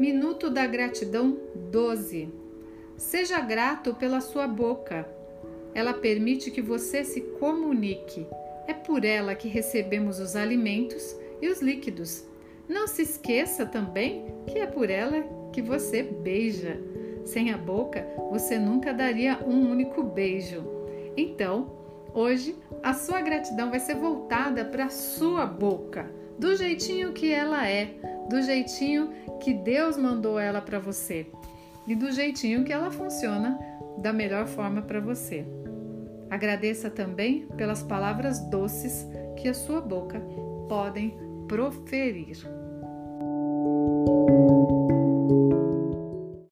Minuto da Gratidão 12. Seja grato pela sua boca. Ela permite que você se comunique. É por ela que recebemos os alimentos e os líquidos. Não se esqueça também que é por ela que você beija. Sem a boca, você nunca daria um único beijo. Então, hoje, a sua gratidão vai ser voltada para a sua boca, do jeitinho que ela é, do jeitinho que Deus mandou ela para você e do jeitinho que ela funciona da melhor forma para você. Agradeça também pelas palavras doces que a sua boca podem proferir.